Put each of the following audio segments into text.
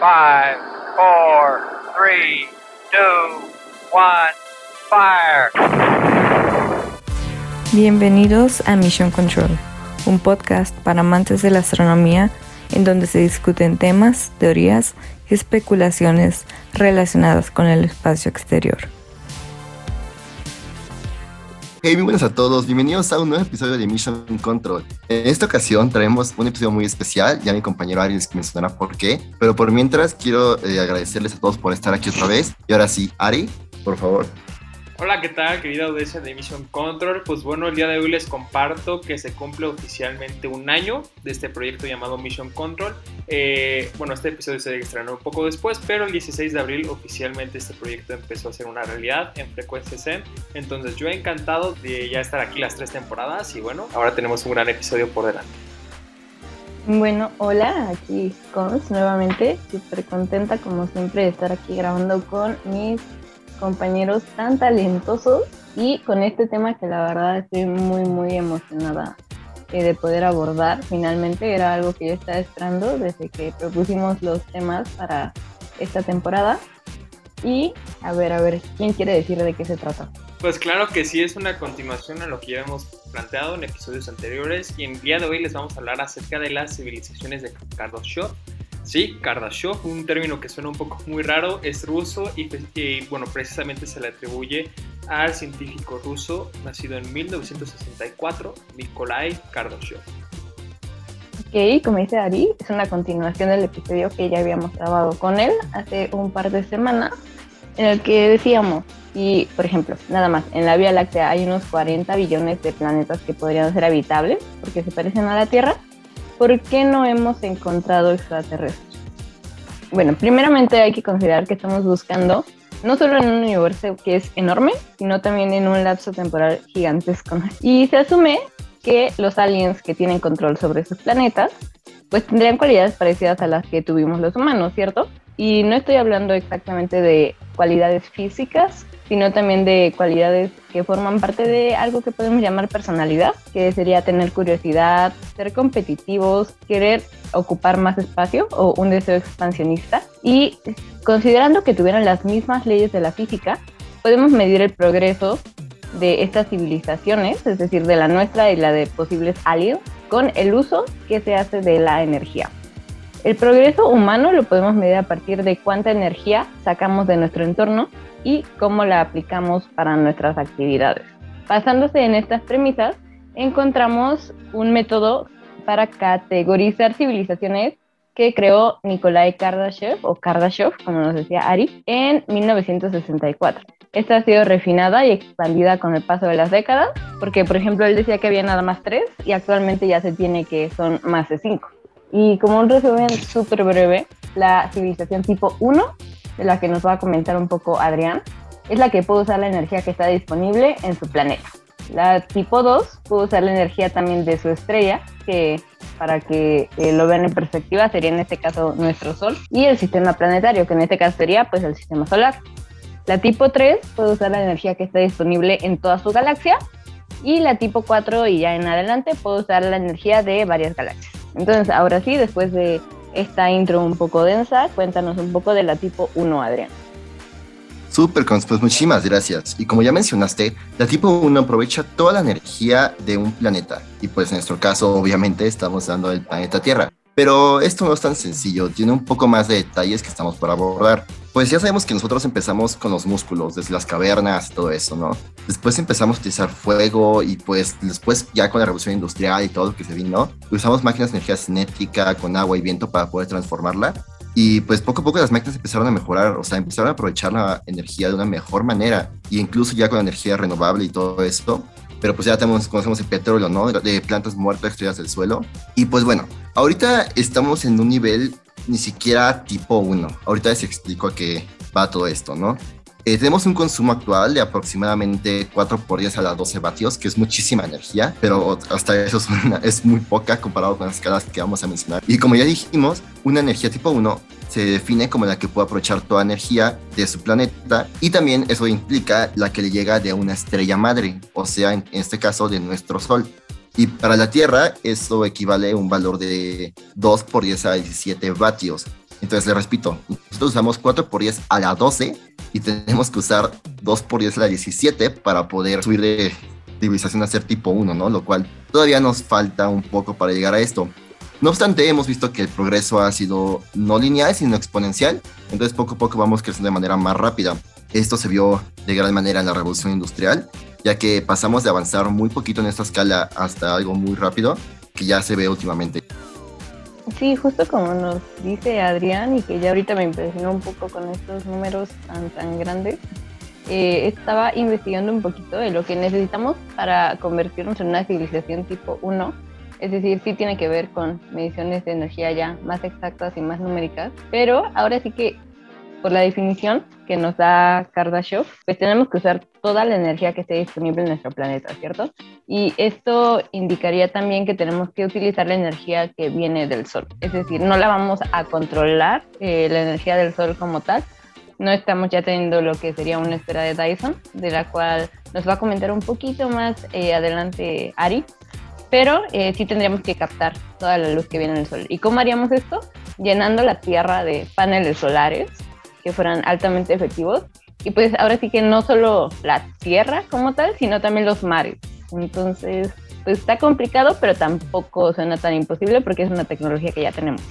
Five, four, three, two, one, fire. Bienvenidos a Mission Control, un podcast para amantes de la astronomía en donde se discuten temas, teorías y especulaciones relacionadas con el espacio exterior. Hey, muy buenas a todos, bienvenidos a un nuevo episodio de Mission Control. En esta ocasión traemos un episodio muy especial, ya mi compañero Ari les mencionará por qué, pero por mientras quiero eh, agradecerles a todos por estar aquí otra vez. Y ahora sí, Ari, por favor. Hola, ¿qué tal, querida audiencia de Mission Control? Pues bueno, el día de hoy les comparto que se cumple oficialmente un año de este proyecto llamado Mission Control. Eh, bueno, este episodio se estrenó un poco después, pero el 16 de abril oficialmente este proyecto empezó a ser una realidad en frecuencia SEM. Entonces yo he encantado de ya estar aquí las tres temporadas y bueno, ahora tenemos un gran episodio por delante. Bueno, hola, aquí Cons nuevamente, súper contenta como siempre de estar aquí grabando con mis compañeros tan talentosos y con este tema que la verdad estoy muy, muy emocionada eh, de poder abordar. Finalmente era algo que yo estaba esperando desde que propusimos los temas para esta temporada. Y a ver, a ver, ¿quién quiere decir de qué se trata? Pues claro que sí, es una continuación a lo que ya hemos planteado en episodios anteriores y en día de hoy les vamos a hablar acerca de las civilizaciones de Kardashev Sí, Kardashev, un término que suena un poco muy raro, es ruso y, bueno, precisamente se le atribuye al científico ruso nacido en 1964, Nikolai Kardashev. Ok, como dice Ari, es una continuación del episodio que ya habíamos grabado con él hace un par de semanas, en el que decíamos, y por ejemplo, nada más, en la Vía Láctea hay unos 40 billones de planetas que podrían ser habitables porque se parecen a la Tierra, ¿por qué no hemos encontrado extraterrestres? Bueno, primeramente hay que considerar que estamos buscando no solo en un universo que es enorme, sino también en un lapso temporal gigantesco. Y se asume que los aliens que tienen control sobre esos planetas, pues tendrían cualidades parecidas a las que tuvimos los humanos, ¿cierto? Y no estoy hablando exactamente de cualidades físicas, sino también de cualidades que forman parte de algo que podemos llamar personalidad, que sería tener curiosidad, ser competitivos, querer ocupar más espacio o un deseo expansionista. Y considerando que tuvieran las mismas leyes de la física, podemos medir el progreso de estas civilizaciones, es decir, de la nuestra y la de posibles aliens, con el uso que se hace de la energía. El progreso humano lo podemos medir a partir de cuánta energía sacamos de nuestro entorno y cómo la aplicamos para nuestras actividades. Basándose en estas premisas, encontramos un método para categorizar civilizaciones que creó Nikolai Kardashev, o Kardashev, como nos decía Ari, en 1964. Esta ha sido refinada y expandida con el paso de las décadas, porque por ejemplo él decía que había nada más tres y actualmente ya se tiene que son más de cinco. Y como un resumen súper breve, la civilización tipo 1, la que nos va a comentar un poco Adrián, es la que puede usar la energía que está disponible en su planeta. La tipo 2 puede usar la energía también de su estrella, que para que eh, lo vean en perspectiva sería en este caso nuestro Sol, y el sistema planetario, que en este caso sería pues el sistema solar. La tipo 3 puede usar la energía que está disponible en toda su galaxia, y la tipo 4 y ya en adelante puede usar la energía de varias galaxias. Entonces, ahora sí, después de esta intro un poco densa, cuéntanos un poco de la tipo 1, Adrián. Súper, pues muchísimas gracias. Y como ya mencionaste, la tipo 1 aprovecha toda la energía de un planeta. Y pues en nuestro caso, obviamente, estamos dando el planeta Tierra. Pero esto no es tan sencillo, tiene un poco más de detalles que estamos por abordar. Pues ya sabemos que nosotros empezamos con los músculos, desde las cavernas y todo eso, ¿no? Después empezamos a utilizar fuego y pues después ya con la revolución industrial y todo lo que se vino, usamos máquinas de energía cinética con agua y viento para poder transformarla. Y pues poco a poco las máquinas empezaron a mejorar, o sea, empezaron a aprovechar la energía de una mejor manera. Y incluso ya con energía renovable y todo esto, pero pues ya conocemos el petróleo, ¿no? De plantas muertas extraídas del suelo. Y pues bueno, ahorita estamos en un nivel ni siquiera tipo 1. Ahorita les explico a qué va todo esto, ¿no? Eh, tenemos un consumo actual de aproximadamente 4 por 10 a las 12 vatios, que es muchísima energía, pero hasta eso es, es muy poca comparado con las escalas que vamos a mencionar. Y como ya dijimos, una energía tipo 1 se define como la que puede aprovechar toda energía de su planeta y también eso implica la que le llega de una estrella madre, o sea, en este caso de nuestro Sol. Y para la Tierra, eso equivale a un valor de 2 por 10 a 17 vatios. Entonces, le repito, nosotros usamos 4 por 10 a la 12 y tenemos que usar 2 por 10 a la 17 para poder subir de civilización a ser tipo 1, ¿no? Lo cual todavía nos falta un poco para llegar a esto. No obstante, hemos visto que el progreso ha sido no lineal, sino exponencial, entonces poco a poco vamos creciendo de manera más rápida. Esto se vio de gran manera en la revolución industrial, ya que pasamos de avanzar muy poquito en esta escala hasta algo muy rápido, que ya se ve últimamente. Sí, justo como nos dice Adrián y que ya ahorita me impresionó un poco con estos números tan, tan grandes, eh, estaba investigando un poquito de lo que necesitamos para convertirnos en una civilización tipo 1. Es decir, sí tiene que ver con mediciones de energía ya más exactas y más numéricas, pero ahora sí que por la definición que nos da Kardashev, pues tenemos que usar toda la energía que esté disponible en nuestro planeta, ¿cierto? Y esto indicaría también que tenemos que utilizar la energía que viene del Sol. Es decir, no la vamos a controlar, eh, la energía del Sol como tal. No estamos ya teniendo lo que sería una esfera de Dyson, de la cual nos va a comentar un poquito más eh, adelante Ari, pero eh, sí tendríamos que captar toda la luz que viene del Sol. ¿Y cómo haríamos esto? Llenando la Tierra de paneles solares que fueran altamente efectivos. Y pues ahora sí que no solo la tierra como tal, sino también los mares. Entonces, pues está complicado, pero tampoco suena tan imposible porque es una tecnología que ya tenemos.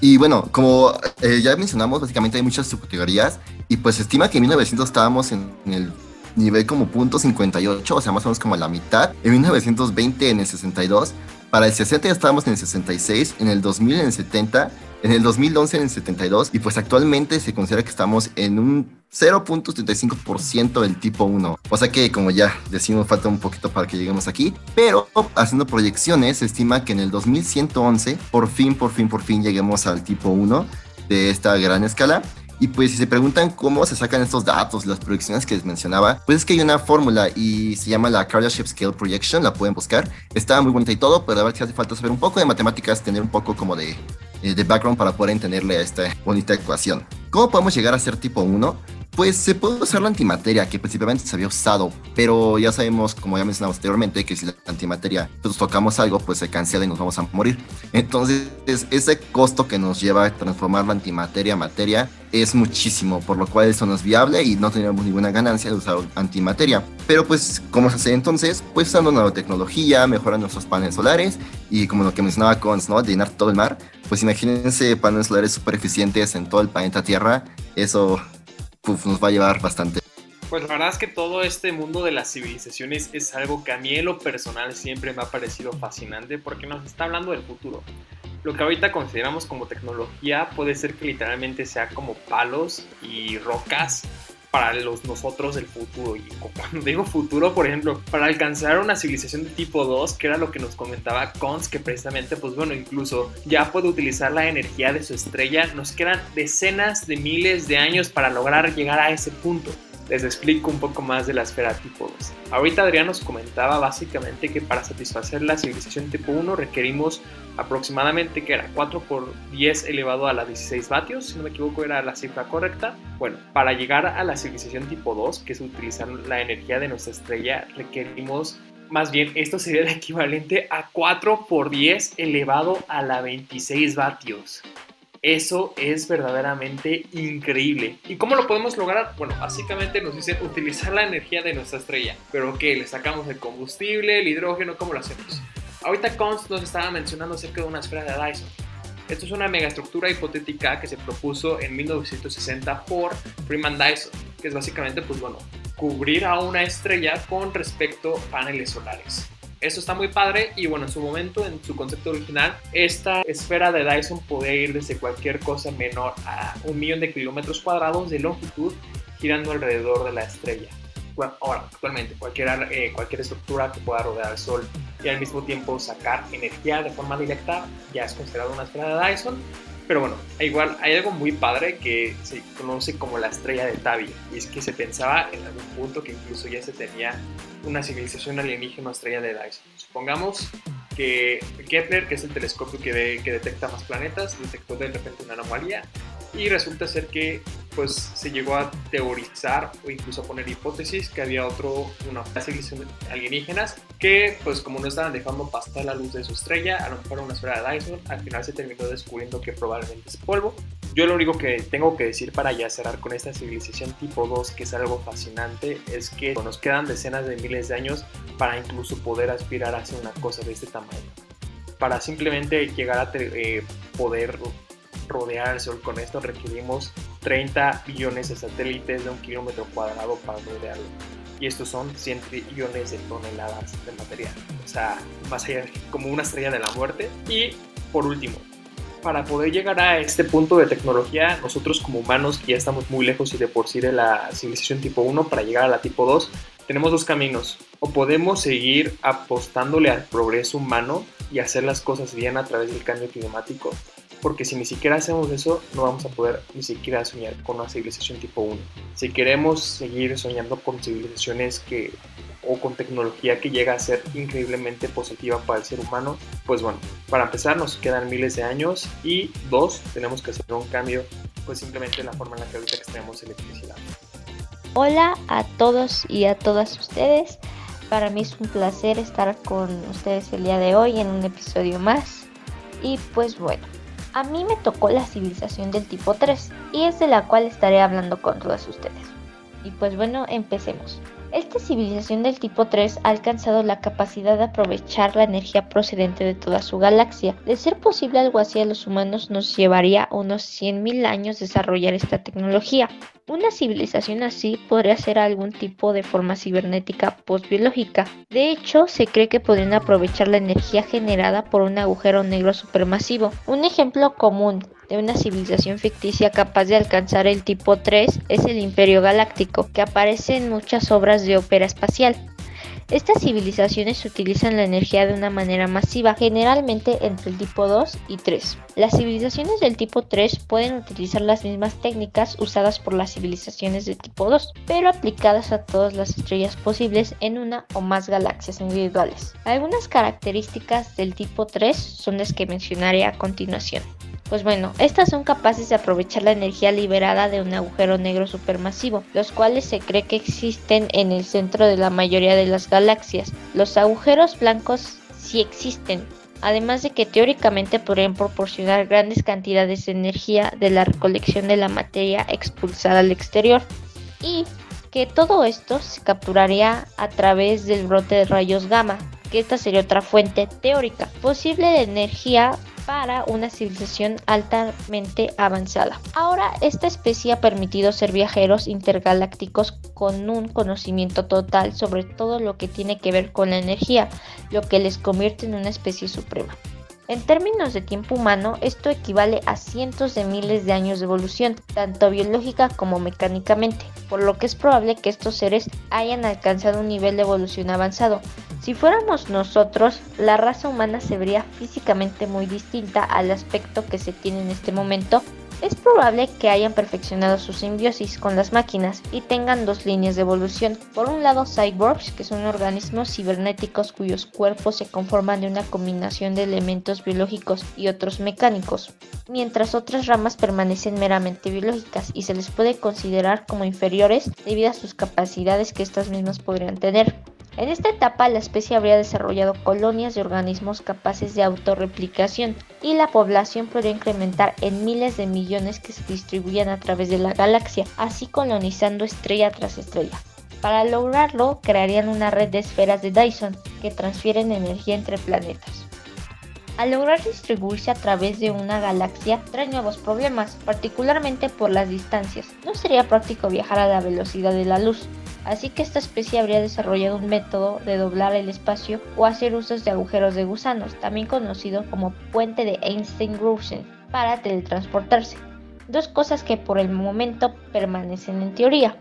Y bueno, como eh, ya mencionamos, básicamente hay muchas subcategorías y pues se estima que en 1900 estábamos en, en el nivel como punto 58, o sea, más o menos como la mitad. En 1920 en el 62, para el 60 ya estábamos en el 66, en el 2000 en el 70 en el 2011 en el 72 y pues actualmente se considera que estamos en un 0.35% del tipo 1. O sea que como ya decimos falta un poquito para que lleguemos aquí, pero haciendo proyecciones se estima que en el 2111 por fin, por fin, por fin lleguemos al tipo 1 de esta gran escala. Y pues si se preguntan cómo se sacan estos datos, las proyecciones que les mencionaba, pues es que hay una fórmula y se llama la Kardashev Scale Projection, la pueden buscar. Está muy bonita y todo, pero a ver si hace falta saber un poco de matemáticas, tener un poco como de eh, de background para poder entenderle a esta bonita ecuación. ¿Cómo podemos llegar a ser tipo 1? Pues se puede usar la antimateria, que principalmente se había usado, pero ya sabemos, como ya mencionamos anteriormente, que si la antimateria pues, tocamos algo, pues se cancela y nos vamos a morir. Entonces, ese costo que nos lleva a transformar la antimateria a materia es muchísimo, por lo cual eso no es viable y no tenemos ninguna ganancia de usar antimateria. Pero pues, ¿cómo se hace entonces? Pues usando nanotecnología, mejorando nuestros paneles solares y como lo que mencionaba Cons, ¿no? Llenar todo el mar. Pues imagínense paneles solares súper eficientes en todo el planeta Tierra. Eso nos va a llevar bastante. Pues la verdad es que todo este mundo de las civilizaciones es algo que a mí en lo personal siempre me ha parecido fascinante porque nos está hablando del futuro. Lo que ahorita consideramos como tecnología puede ser que literalmente sea como palos y rocas para los nosotros del futuro. Y cuando digo futuro, por ejemplo, para alcanzar una civilización de tipo 2, que era lo que nos comentaba Cons, que precisamente, pues bueno, incluso ya puede utilizar la energía de su estrella, nos quedan decenas de miles de años para lograr llegar a ese punto les explico un poco más de la esfera tipo 2. Ahorita Adrián nos comentaba básicamente que para satisfacer la civilización tipo 1 requerimos aproximadamente que era 4 por 10 elevado a la 16 vatios, si no me equivoco era la cifra correcta. Bueno, para llegar a la civilización tipo 2, que es utilizar la energía de nuestra estrella, requerimos más bien esto sería el equivalente a 4 por 10 elevado a la 26 vatios. Eso es verdaderamente increíble. ¿Y cómo lo podemos lograr? Bueno, básicamente nos dicen utilizar la energía de nuestra estrella. Pero ¿qué? ¿Le sacamos el combustible, el hidrógeno? ¿Cómo lo hacemos? Ahorita Const nos estaba mencionando acerca de una esfera de Dyson. Esto es una megaestructura hipotética que se propuso en 1960 por Freeman Dyson, que es básicamente, pues bueno, cubrir a una estrella con respecto a paneles solares. Eso está muy padre y bueno, en su momento, en su concepto original, esta esfera de Dyson podía ir desde cualquier cosa menor a un millón de kilómetros cuadrados de longitud girando alrededor de la estrella. Bueno, ahora, actualmente, cualquier, eh, cualquier estructura que pueda rodear el Sol y al mismo tiempo sacar energía de forma directa ya es considerado una esfera de Dyson pero bueno, igual hay algo muy padre que se conoce como la estrella de Tabby. Y es que se pensaba en algún punto que incluso ya se tenía una civilización alienígena estrella de Dyson. Supongamos que Kepler, que es el telescopio que, que detecta más planetas, detectó de repente una anomalía y resulta ser que pues se llegó a teorizar o incluso a poner hipótesis que había otro, una civilización alienígenas que pues como no estaban dejando pasar la luz de su estrella, a lo mejor una esfera de Dyson, al final se terminó descubriendo que probablemente es polvo yo lo único que tengo que decir para ya cerrar con esta civilización tipo 2, que es algo fascinante, es que nos quedan decenas de miles de años para incluso poder aspirar a hacer una cosa de este tamaño. Para simplemente llegar a eh, poder rodear el Sol con esto requerimos 30 billones de satélites de un kilómetro cuadrado para rodearlo. Y estos son 100 trillones de toneladas de material. O sea, más allá como una estrella de la muerte. Y por último, para poder llegar a este punto de tecnología, nosotros como humanos, que ya estamos muy lejos y de por sí de la civilización tipo 1, para llegar a la tipo 2, tenemos dos caminos. O podemos seguir apostándole al progreso humano y hacer las cosas bien a través del cambio climático, porque si ni siquiera hacemos eso, no vamos a poder ni siquiera soñar con una civilización tipo 1. Si queremos seguir soñando con civilizaciones que o con tecnología que llega a ser increíblemente positiva para el ser humano, pues bueno, para empezar nos quedan miles de años y dos, tenemos que hacer un cambio pues simplemente en la forma en la que ahorita extraemos electricidad. Hola a todos y a todas ustedes. Para mí es un placer estar con ustedes el día de hoy en un episodio más. Y pues bueno, a mí me tocó la civilización del tipo 3 y es de la cual estaré hablando con todos ustedes. Y pues bueno, empecemos. Esta civilización del tipo 3 ha alcanzado la capacidad de aprovechar la energía procedente de toda su galaxia. De ser posible algo así a los humanos nos llevaría unos 100.000 años desarrollar esta tecnología. Una civilización así podría ser algún tipo de forma cibernética postbiológica. De hecho, se cree que podrían aprovechar la energía generada por un agujero negro supermasivo. Un ejemplo común de una civilización ficticia capaz de alcanzar el tipo 3 es el Imperio Galáctico, que aparece en muchas obras de ópera espacial. Estas civilizaciones utilizan la energía de una manera masiva, generalmente entre el tipo 2 y 3. Las civilizaciones del tipo 3 pueden utilizar las mismas técnicas usadas por las civilizaciones de tipo 2, pero aplicadas a todas las estrellas posibles en una o más galaxias individuales. Algunas características del tipo 3 son las que mencionaré a continuación. Pues bueno, estas son capaces de aprovechar la energía liberada de un agujero negro supermasivo, los cuales se cree que existen en el centro de la mayoría de las galaxias. Los agujeros blancos sí existen, además de que teóricamente podrían proporcionar grandes cantidades de energía de la recolección de la materia expulsada al exterior. Y que todo esto se capturaría a través del brote de rayos gamma, que esta sería otra fuente teórica posible de energía para una civilización altamente avanzada. Ahora, esta especie ha permitido ser viajeros intergalácticos con un conocimiento total sobre todo lo que tiene que ver con la energía, lo que les convierte en una especie suprema. En términos de tiempo humano, esto equivale a cientos de miles de años de evolución, tanto biológica como mecánicamente, por lo que es probable que estos seres hayan alcanzado un nivel de evolución avanzado. Si fuéramos nosotros, la raza humana se vería físicamente muy distinta al aspecto que se tiene en este momento es probable que hayan perfeccionado su simbiosis con las máquinas y tengan dos líneas de evolución. Por un lado, cyborgs, que son organismos cibernéticos cuyos cuerpos se conforman de una combinación de elementos biológicos y otros mecánicos, mientras otras ramas permanecen meramente biológicas y se les puede considerar como inferiores debido a sus capacidades que estas mismas podrían tener. En esta etapa la especie habría desarrollado colonias de organismos capaces de autorreplicación y la población podría incrementar en miles de millones que se distribuían a través de la galaxia, así colonizando estrella tras estrella. Para lograrlo, crearían una red de esferas de Dyson que transfieren energía entre planetas. Al lograr distribuirse a través de una galaxia, trae nuevos problemas, particularmente por las distancias. No sería práctico viajar a la velocidad de la luz, Así que esta especie habría desarrollado un método de doblar el espacio o hacer usos de agujeros de gusanos, también conocido como puente de Einstein-Rosen, para teletransportarse. Dos cosas que por el momento permanecen en teoría.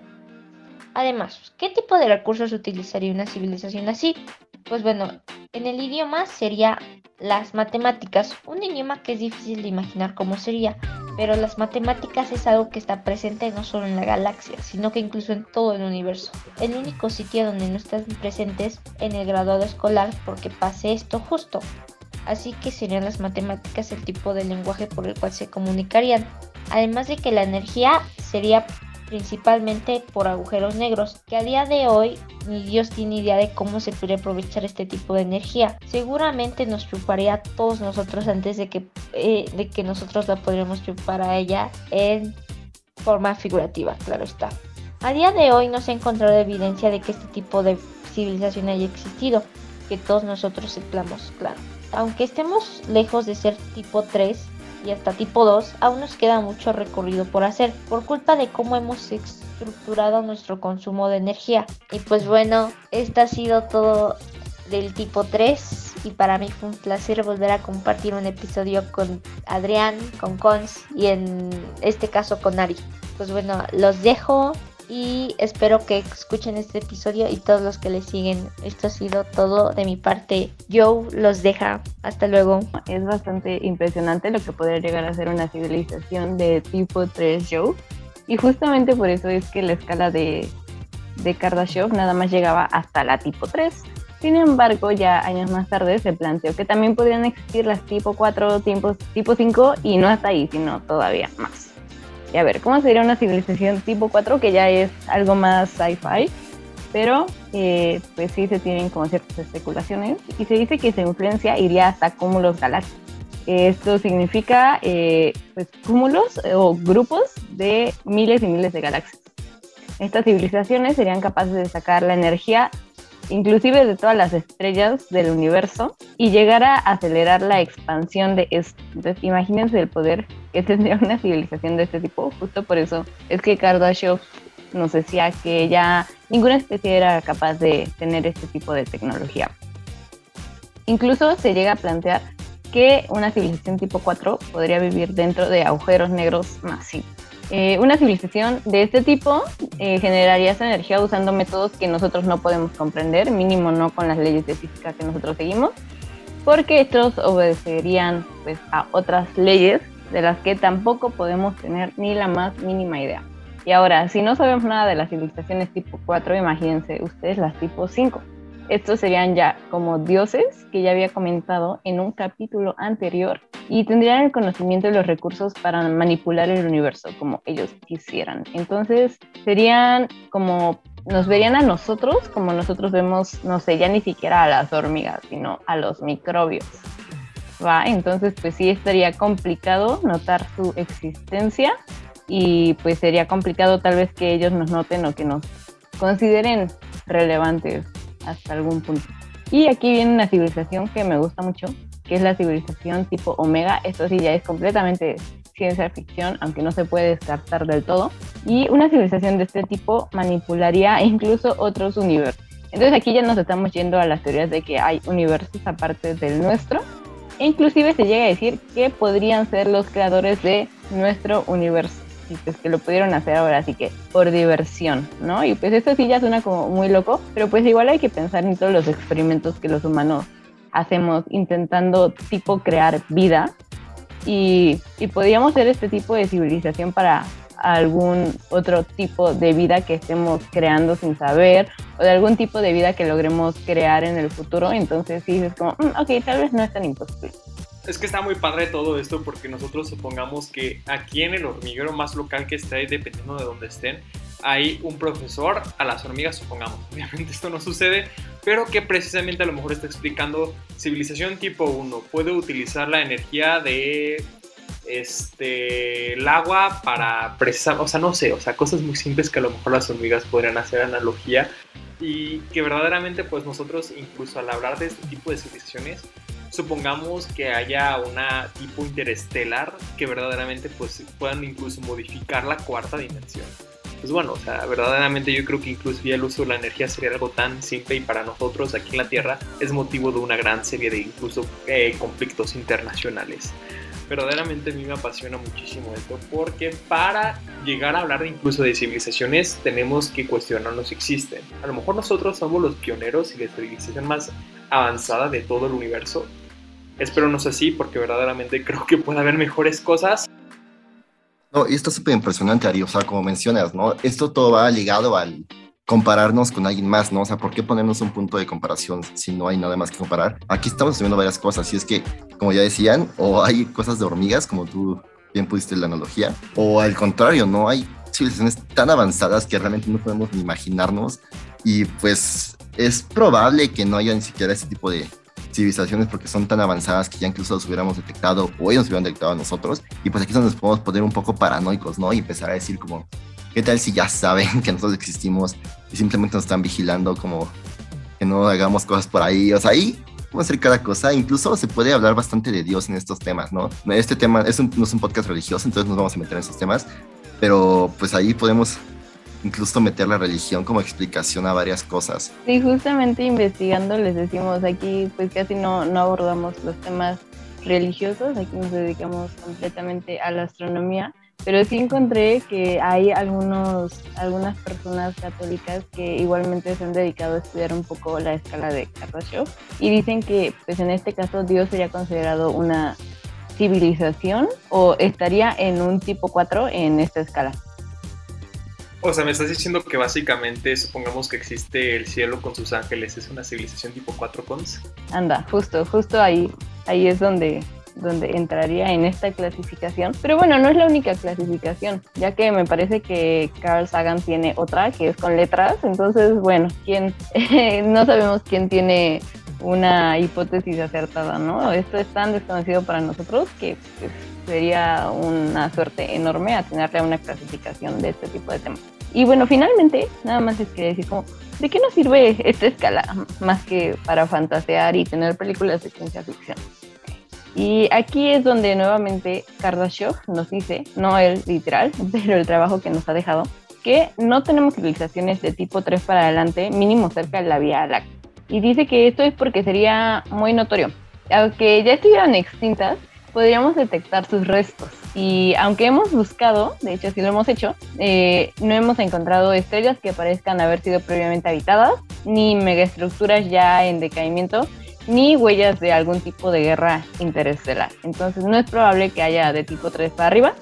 Además, ¿qué tipo de recursos utilizaría una civilización así? Pues bueno, en el idioma sería las matemáticas, un idioma que es difícil de imaginar cómo sería, pero las matemáticas es algo que está presente no solo en la galaxia, sino que incluso en todo el universo. El único sitio donde no están presentes en el graduado escolar porque pase esto justo. Así que serían las matemáticas el tipo de lenguaje por el cual se comunicarían. Además de que la energía sería principalmente por agujeros negros, que a día de hoy ni Dios tiene idea de cómo se puede aprovechar este tipo de energía. Seguramente nos chuparía a todos nosotros antes de que, eh, de que nosotros la podríamos chupar a ella en forma figurativa, claro está. A día de hoy no se ha encontrado evidencia de que este tipo de civilización haya existido, que todos nosotros seplamos, claro. Aunque estemos lejos de ser tipo 3, y hasta tipo 2, aún nos queda mucho recorrido por hacer por culpa de cómo hemos estructurado nuestro consumo de energía. Y pues bueno, esto ha sido todo del tipo 3 y para mí fue un placer volver a compartir un episodio con Adrián, con Cons y en este caso con Ari. Pues bueno, los dejo y espero que escuchen este episodio y todos los que le siguen. Esto ha sido todo de mi parte. Joe los deja. Hasta luego. Es bastante impresionante lo que podría llegar a ser una civilización de tipo 3 Joe. Y justamente por eso es que la escala de, de Kardashev nada más llegaba hasta la tipo 3. Sin embargo, ya años más tarde se planteó que también podrían existir las tipo 4, tipo, tipo 5 y no hasta ahí, sino todavía más. Y a ver, ¿cómo sería una civilización tipo 4? Que ya es algo más sci-fi, pero eh, pues sí se tienen como ciertas especulaciones y se dice que su influencia iría hasta cúmulos galácticos. Esto significa eh, pues cúmulos o grupos de miles y miles de galaxias. Estas civilizaciones serían capaces de sacar la energía inclusive de todas las estrellas del universo, y llegar a acelerar la expansión de esto. Entonces, imagínense el poder que tendría una civilización de este tipo. Justo por eso es que Kardashev nos decía que ya ninguna especie era capaz de tener este tipo de tecnología. Incluso se llega a plantear que una civilización tipo 4 podría vivir dentro de agujeros negros masivos. Eh, una civilización de este tipo eh, generaría esa energía usando métodos que nosotros no podemos comprender, mínimo no con las leyes de física que nosotros seguimos, porque estos obedecerían pues, a otras leyes de las que tampoco podemos tener ni la más mínima idea. Y ahora, si no sabemos nada de las civilizaciones tipo 4, imagínense ustedes las tipo 5. Estos serían ya como dioses que ya había comentado en un capítulo anterior y tendrían el conocimiento y los recursos para manipular el universo como ellos quisieran. Entonces serían como nos verían a nosotros como nosotros vemos, no sé, ya ni siquiera a las hormigas, sino a los microbios. ¿Va? Entonces, pues sí estaría complicado notar su existencia y pues sería complicado tal vez que ellos nos noten o que nos consideren relevantes hasta algún punto. Y aquí viene una civilización que me gusta mucho, que es la civilización tipo Omega. Esto sí ya es completamente ciencia ficción, aunque no se puede descartar del todo. Y una civilización de este tipo manipularía incluso otros universos. Entonces aquí ya nos estamos yendo a las teorías de que hay universos aparte del nuestro. E inclusive se llega a decir que podrían ser los creadores de nuestro universo y pues que lo pudieron hacer ahora, así que por diversión, ¿no? Y pues esto sí ya suena como muy loco, pero pues igual hay que pensar en todos los experimentos que los humanos hacemos intentando tipo crear vida y, y podríamos ser este tipo de civilización para algún otro tipo de vida que estemos creando sin saber o de algún tipo de vida que logremos crear en el futuro. Entonces sí, es como, mm, ok, tal vez no es tan imposible es que está muy padre todo esto porque nosotros supongamos que aquí en el hormiguero más local que esté, dependiendo de donde estén, hay un profesor a las hormigas, supongamos. Obviamente esto no sucede, pero que precisamente a lo mejor está explicando civilización tipo 1. Puede utilizar la energía de este el agua para presar, o sea, no sé, o sea, cosas muy simples que a lo mejor las hormigas podrían hacer analogía y que verdaderamente pues nosotros incluso al hablar de este tipo de civilizaciones supongamos que haya una tipo interestelar que verdaderamente pues puedan incluso modificar la cuarta dimensión. Pues bueno, o sea, verdaderamente yo creo que incluso ya el uso de la energía sería algo tan simple y para nosotros aquí en la Tierra es motivo de una gran serie de incluso eh, conflictos internacionales. Verdaderamente a mí me apasiona muchísimo esto porque para llegar a hablar incluso de civilizaciones tenemos que cuestionarnos si existen. A lo mejor nosotros somos los pioneros y la civilización más avanzada de todo el universo, Espero no sea así porque verdaderamente creo que puede haber mejores cosas. No, y esto es súper impresionante, Ari, o sea, como mencionas, ¿no? Esto todo va ligado al compararnos con alguien más, ¿no? O sea, ¿por qué ponernos un punto de comparación si no hay nada más que comparar? Aquí estamos viendo varias cosas, y es que, como ya decían, o hay cosas de hormigas, como tú bien pudiste la analogía, o al contrario, ¿no? Hay civilizaciones tan avanzadas que realmente no podemos ni imaginarnos y pues es probable que no haya ni siquiera ese tipo de civilizaciones porque son tan avanzadas que ya incluso los hubiéramos detectado o ellos hubieran detectado a nosotros y pues aquí es donde nos podemos poner un poco paranoicos, ¿no? Y empezar a decir como, ¿qué tal si ya saben que nosotros existimos y simplemente nos están vigilando como que no hagamos cosas por ahí? O sea, ahí podemos hacer cada cosa, incluso se puede hablar bastante de Dios en estos temas, ¿no? Este tema es no es un podcast religioso, entonces nos vamos a meter en esos temas, pero pues ahí podemos incluso meter la religión como explicación a varias cosas. Sí, justamente investigando les decimos aquí, pues casi no, no abordamos los temas religiosos, aquí nos dedicamos completamente a la astronomía, pero sí encontré que hay algunos, algunas personas católicas que igualmente se han dedicado a estudiar un poco la escala de Kardashev y dicen que pues en este caso Dios sería considerado una civilización o estaría en un tipo 4 en esta escala. O sea, me estás diciendo que básicamente supongamos que existe el cielo con sus ángeles, es una civilización tipo 4 cons. Anda, justo, justo ahí, ahí es donde, donde entraría en esta clasificación. Pero bueno, no es la única clasificación, ya que me parece que Carl Sagan tiene otra que es con letras. Entonces, bueno, quién no sabemos quién tiene una hipótesis acertada, ¿no? Esto es tan desconocido para nosotros que pues, sería una suerte enorme atenerle a una clasificación de este tipo de temas. Y bueno, finalmente, nada más les quería decir como, ¿de qué nos sirve esta escala más que para fantasear y tener películas de ciencia ficción? Y aquí es donde nuevamente Kardashev nos dice, no el literal, pero el trabajo que nos ha dejado, que no tenemos civilizaciones de tipo 3 para adelante, mínimo cerca de la Vía Láctea. Y dice que esto es porque sería muy notorio. Aunque ya estuvieran extintas, podríamos detectar sus restos. Y aunque hemos buscado, de hecho sí lo hemos hecho, eh, no hemos encontrado estrellas que parezcan haber sido previamente habitadas, ni megaestructuras ya en decaimiento, ni huellas de algún tipo de guerra interestelar. Entonces no es probable que haya de tipo 3 para arriba.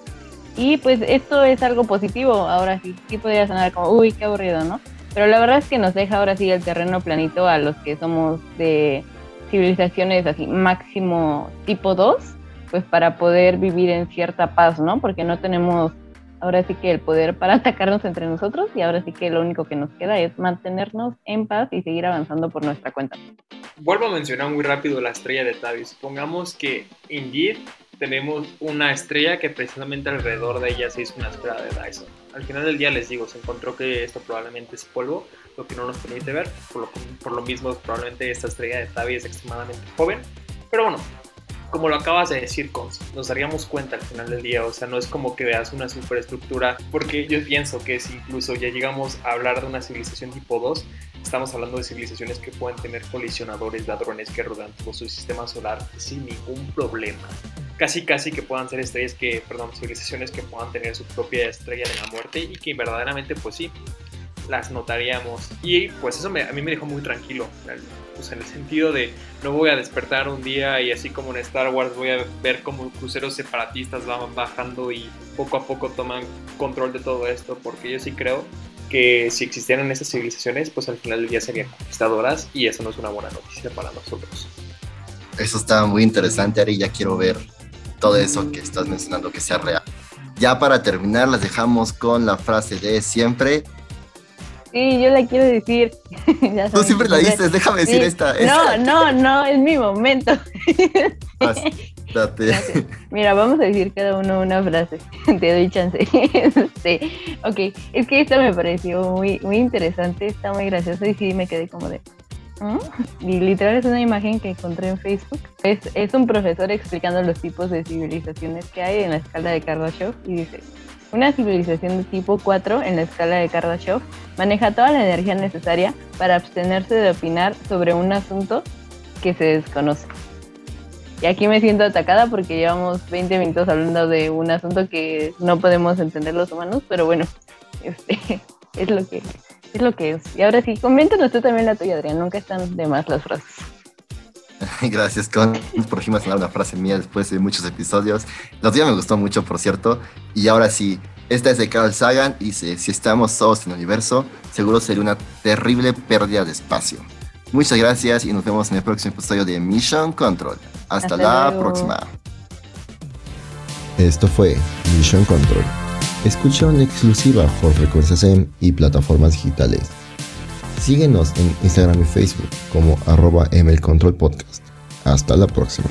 Y pues esto es algo positivo. Ahora sí, sí podría sonar como, uy, qué aburrido, ¿no? Pero la verdad es que nos deja ahora sí el terreno planito a los que somos de civilizaciones así máximo tipo 2 pues para poder vivir en cierta paz, ¿no? Porque no tenemos ahora sí que el poder para atacarnos entre nosotros y ahora sí que lo único que nos queda es mantenernos en paz y seguir avanzando por nuestra cuenta. Vuelvo a mencionar muy rápido la estrella de Tavi. Supongamos que Indeed tenemos una estrella que precisamente alrededor de ella se hizo una esfera de Dyson. Al final del día les digo, se encontró que esto probablemente es polvo, lo que no nos permite ver, por lo, por lo mismo probablemente esta estrella de Tavi es extremadamente joven. Pero bueno, como lo acabas de decir, Cons, nos daríamos cuenta al final del día, o sea, no es como que veas una superestructura, porque yo pienso que si incluso ya llegamos a hablar de una civilización tipo 2, estamos hablando de civilizaciones que pueden tener colisionadores, ladrones que rodean todo su sistema solar sin ningún problema. Casi, casi que puedan ser estrellas que, perdón, civilizaciones que puedan tener su propia estrella de la muerte y que verdaderamente, pues sí, las notaríamos. Y pues eso a mí me dejó muy tranquilo, pues en el sentido de no voy a despertar un día y así como en Star Wars voy a ver cómo cruceros separatistas van bajando y poco a poco toman control de todo esto, porque yo sí creo que si existieran esas civilizaciones, pues al final del día serían conquistadoras y eso no es una buena noticia para nosotros. Eso está muy interesante, Ari, ya quiero ver todo eso que estás mencionando que sea real. Ya para terminar, las dejamos con la frase de siempre, Sí, yo la quiero decir. Tú siempre la dices, déjame decir esta, No, no, no, es mi momento. Mira, vamos a decir cada uno una frase. Te doy chance. sí. Ok, es que esta me pareció muy, muy interesante, está muy graciosa y sí me quedé como de. ¿Mm? Y literal es una imagen que encontré en Facebook. Es, es un profesor explicando los tipos de civilizaciones que hay en la escala de Kardashev y dice, una civilización de tipo 4 en la escala de Kardashev maneja toda la energía necesaria para abstenerse de opinar sobre un asunto que se desconoce. Y aquí me siento atacada porque llevamos 20 minutos hablando de un asunto que no podemos entender los humanos, pero bueno, este, es lo que es lo que es. Y ahora sí, coméntanos tú también la tuya, Adrián, nunca están de más las frases. Gracias, Con. Por fin me una frase mía después de muchos episodios. Los días me gustó mucho, por cierto. Y ahora sí, esta es de Carl Sagan y dice, si estamos todos en el universo, seguro sería una terrible pérdida de espacio. Muchas gracias y nos vemos en el próximo episodio de Mission Control. Hasta, la próxima. Esto fue Mission Control Escucha una exclusiva por Frecuencia SEM y plataformas digitales. Síguenos en Instagram y Facebook como arroba Podcast. Hasta la próxima.